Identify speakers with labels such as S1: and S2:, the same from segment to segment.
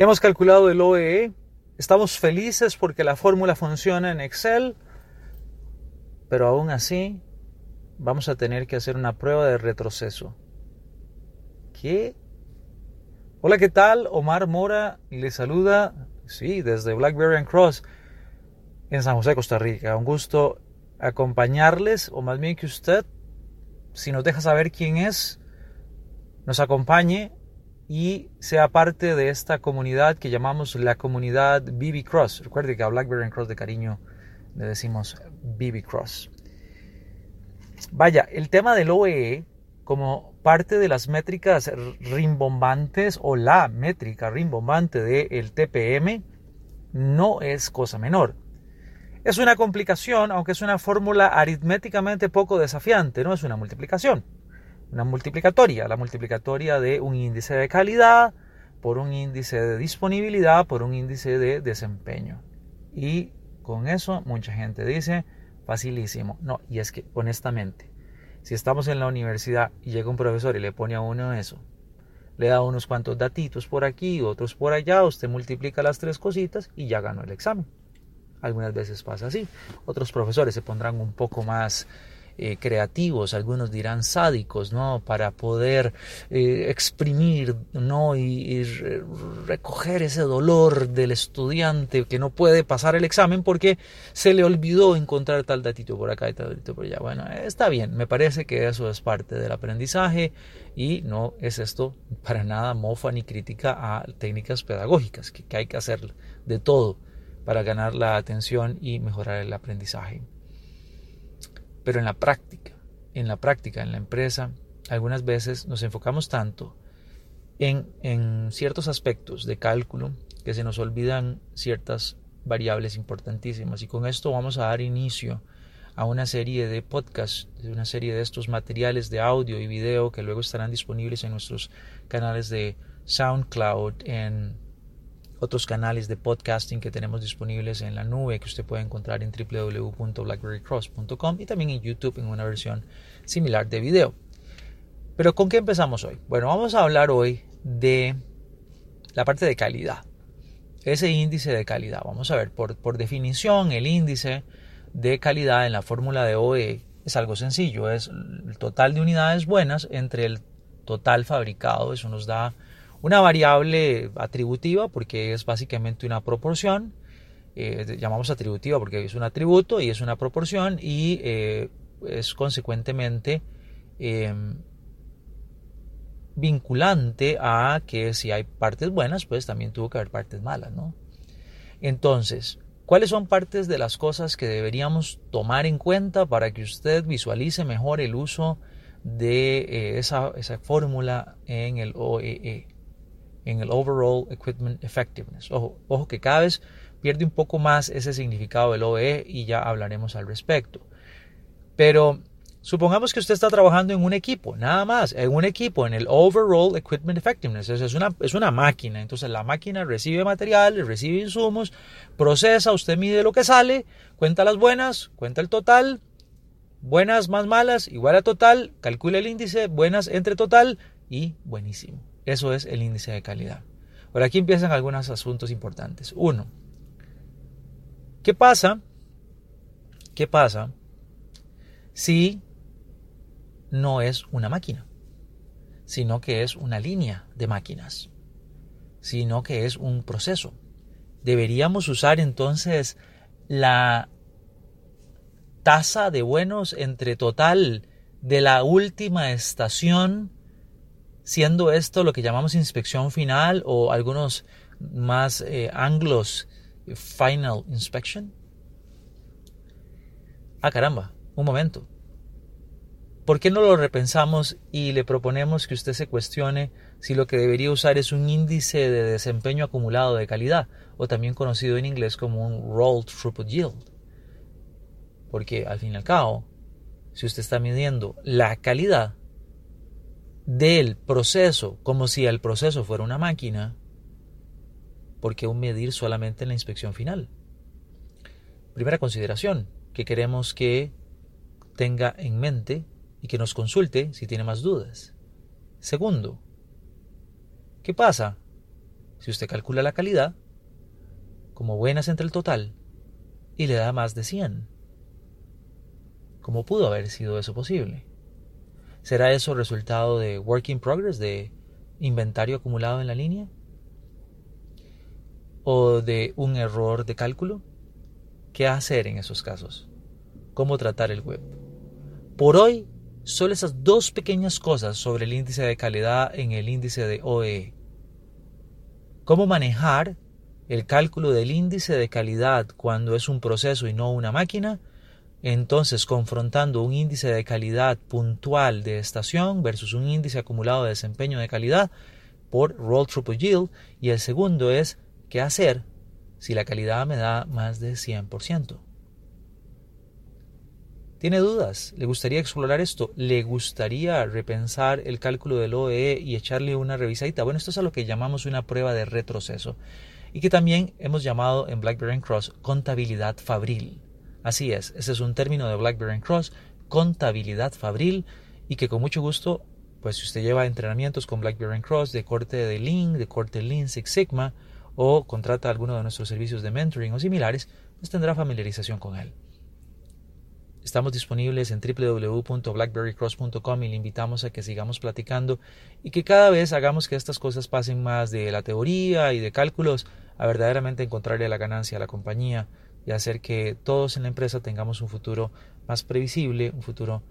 S1: Hemos calculado el OEE, estamos felices porque la fórmula funciona en Excel, pero aún así vamos a tener que hacer una prueba de retroceso. ¿Qué? Hola, ¿qué tal? Omar Mora le saluda, sí, desde Blackberry and Cross en San José, Costa Rica. Un gusto acompañarles, o más bien que usted, si nos deja saber quién es, nos acompañe y sea parte de esta comunidad que llamamos la comunidad BB Cross. Recuerde que a Blackberry Cross de cariño le decimos BB Cross. Vaya, el tema del OEE como parte de las métricas rimbombantes o la métrica rimbombante del TPM no es cosa menor. Es una complicación, aunque es una fórmula aritméticamente poco desafiante, no es una multiplicación una multiplicatoria, la multiplicatoria de un índice de calidad por un índice de disponibilidad por un índice de desempeño. Y con eso mucha gente dice, facilísimo. No, y es que honestamente, si estamos en la universidad y llega un profesor y le pone a uno eso, le da unos cuantos datitos por aquí, otros por allá, usted multiplica las tres cositas y ya ganó el examen. Algunas veces pasa así. Otros profesores se pondrán un poco más eh, creativos, algunos dirán sádicos, ¿no? Para poder eh, exprimir, ¿no? Y, recoger ese dolor del estudiante que no puede pasar el examen porque se le olvidó encontrar tal datito por acá y tal datito por allá. Bueno, está bien, me parece que eso es parte del aprendizaje y no es esto para nada mofa ni crítica a técnicas pedagógicas, que hay que hacer de todo para ganar la atención y mejorar el aprendizaje. Pero en la práctica, en la práctica, en la empresa, algunas veces nos enfocamos tanto en, ciertos aspectos de cálculo que se nos olvidan ciertas variables importantísimas. Y con esto vamos a dar inicio a una serie de podcasts, una serie de estos materiales de audio y video que luego estarán disponibles en nuestros canales de SoundCloud, en otros canales de podcasting que tenemos disponibles en la nube que usted puede encontrar en www.blackberrycross.com y también en YouTube en una versión similar de video. Pero ¿con qué empezamos hoy? Bueno, vamos a hablar hoy de la parte de calidad. Ese índice de calidad. Vamos a ver, por, por definición, el índice de calidad en la fórmula de OE es algo sencillo. Es el total de unidades buenas entre el total fabricado. Eso nos da una variable atributiva porque es básicamente una proporción, eh, llamamos atributiva porque es un atributo y es una proporción y eh, es consecuentemente em, vinculante a que si hay partes buenas, pues también tuvo que haber partes malas, ¿no? Entonces, ¿cuáles son partes de las cosas que deberíamos tomar en cuenta para que usted visualice mejor el uso de eh, esa, esa fórmula en el OEE? En el Overall Equipment Effectiveness. Ojo, ojo que cada vez pierde un poco más ese significado del OE y ya hablaremos al respecto. Pero supongamos que usted está trabajando en un equipo, nada más, en un equipo, en el Overall Equipment Effectiveness. Es una, es una máquina, entonces la máquina recibe material, recibe insumos, procesa, usted mide lo que sale, cuenta las buenas, cuenta el total, buenas más malas, igual a total, calcula el índice, buenas entre total y buenísimo. Eso es el índice de calidad. Ahora aquí empiezan algunos asuntos importantes. Uno, ¿qué pasa? ¿Qué pasa si no es una máquina, sino que es una línea de máquinas, sino que es un proceso? Deberíamos usar entonces la tasa de buenos entre total de la última estación siendo esto lo que llamamos inspección final o algunos más eh, anglos final inspection. Ah, caramba, un momento. ¿Por qué no lo repensamos y le proponemos que usted se cuestione si lo que debería usar es un índice de desempeño acumulado de calidad, o también conocido en inglés como un Rolled Throughput Yield? Porque al fin y al cabo, si usted está midiendo la calidad del proceso como si el proceso fuera una máquina, ¿por qué un medir solamente en la inspección final? Primera consideración que queremos que tenga en mente y que nos consulte si tiene más dudas. Segundo, ¿qué pasa si usted calcula la calidad como buenas entre el total y le da más de 100? ¿Cómo pudo haber sido eso posible? ¿Será eso resultado de work in progress, de inventario acumulado en la línea? ¿O de un error de cálculo? ¿Qué hacer en esos casos? ¿Cómo tratar el web? Por hoy Solo esas dos pequeñas cosas sobre el índice de calidad en el índice de OE. Cómo manejar el cálculo del índice de calidad cuando es un proceso y no una máquina. Entonces, confrontando un índice de calidad puntual de estación versus un índice acumulado de desempeño de calidad por Roll Triple Yield. Y el segundo es qué hacer si la calidad me da más de 100%. ¿Tiene dudas? ¿Le gustaría explorar esto? ¿Le gustaría repensar el cálculo del OE y echarle una revisadita? Bueno, esto es a lo que llamamos una prueba de retroceso y que también hemos llamado en BlackBerry Cross contabilidad fabril. Así es, ese es un término de BlackBerry Cross, contabilidad fabril y que con mucho gusto, pues si usted lleva entrenamientos con BlackBerry Cross de corte de Lean, de corte Lean Six Sigma o contrata alguno de nuestros servicios de mentoring o similares, pues tendrá familiarización con él. Estamos disponibles en www.blackberrycross.com y le invitamos a que sigamos platicando y que cada vez hagamos que estas cosas pasen más de la teoría y de cálculos a verdaderamente encontrarle la ganancia a la compañía y hacer que todos en la empresa tengamos un futuro más previsible, un futuro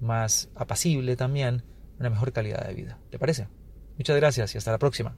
S1: más apacible también, una mejor calidad de vida. ¿Le parece? Muchas gracias y hasta la próxima.